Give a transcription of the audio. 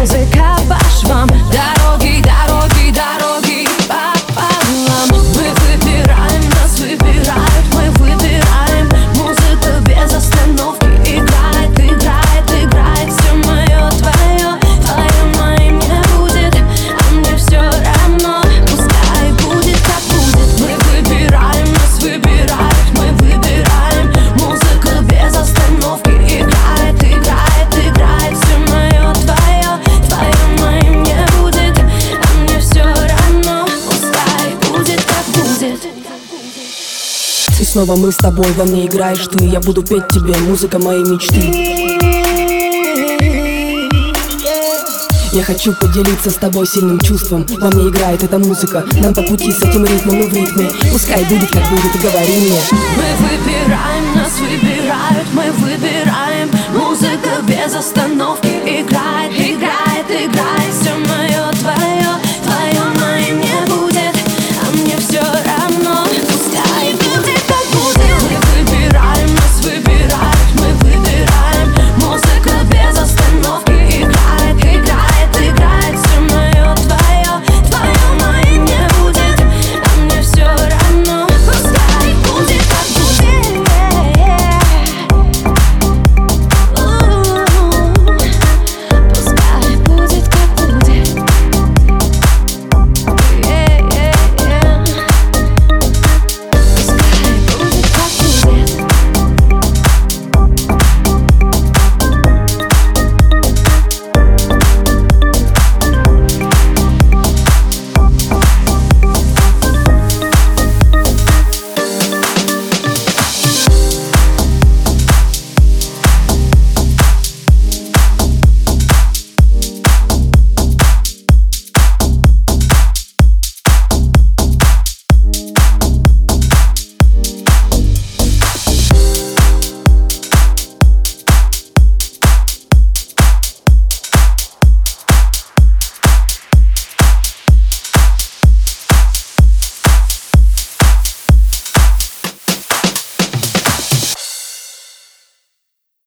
music. I- снова мы с тобой. Во мне играешь ты, я буду петь тебе. Музыка моей мечты. Я хочу поделиться с тобой сильным чувством. Во мне играет эта музыка. Нам по пути с этим ритмом и в ритме. Пускай будет как будет, говори мне. Мы выбираем,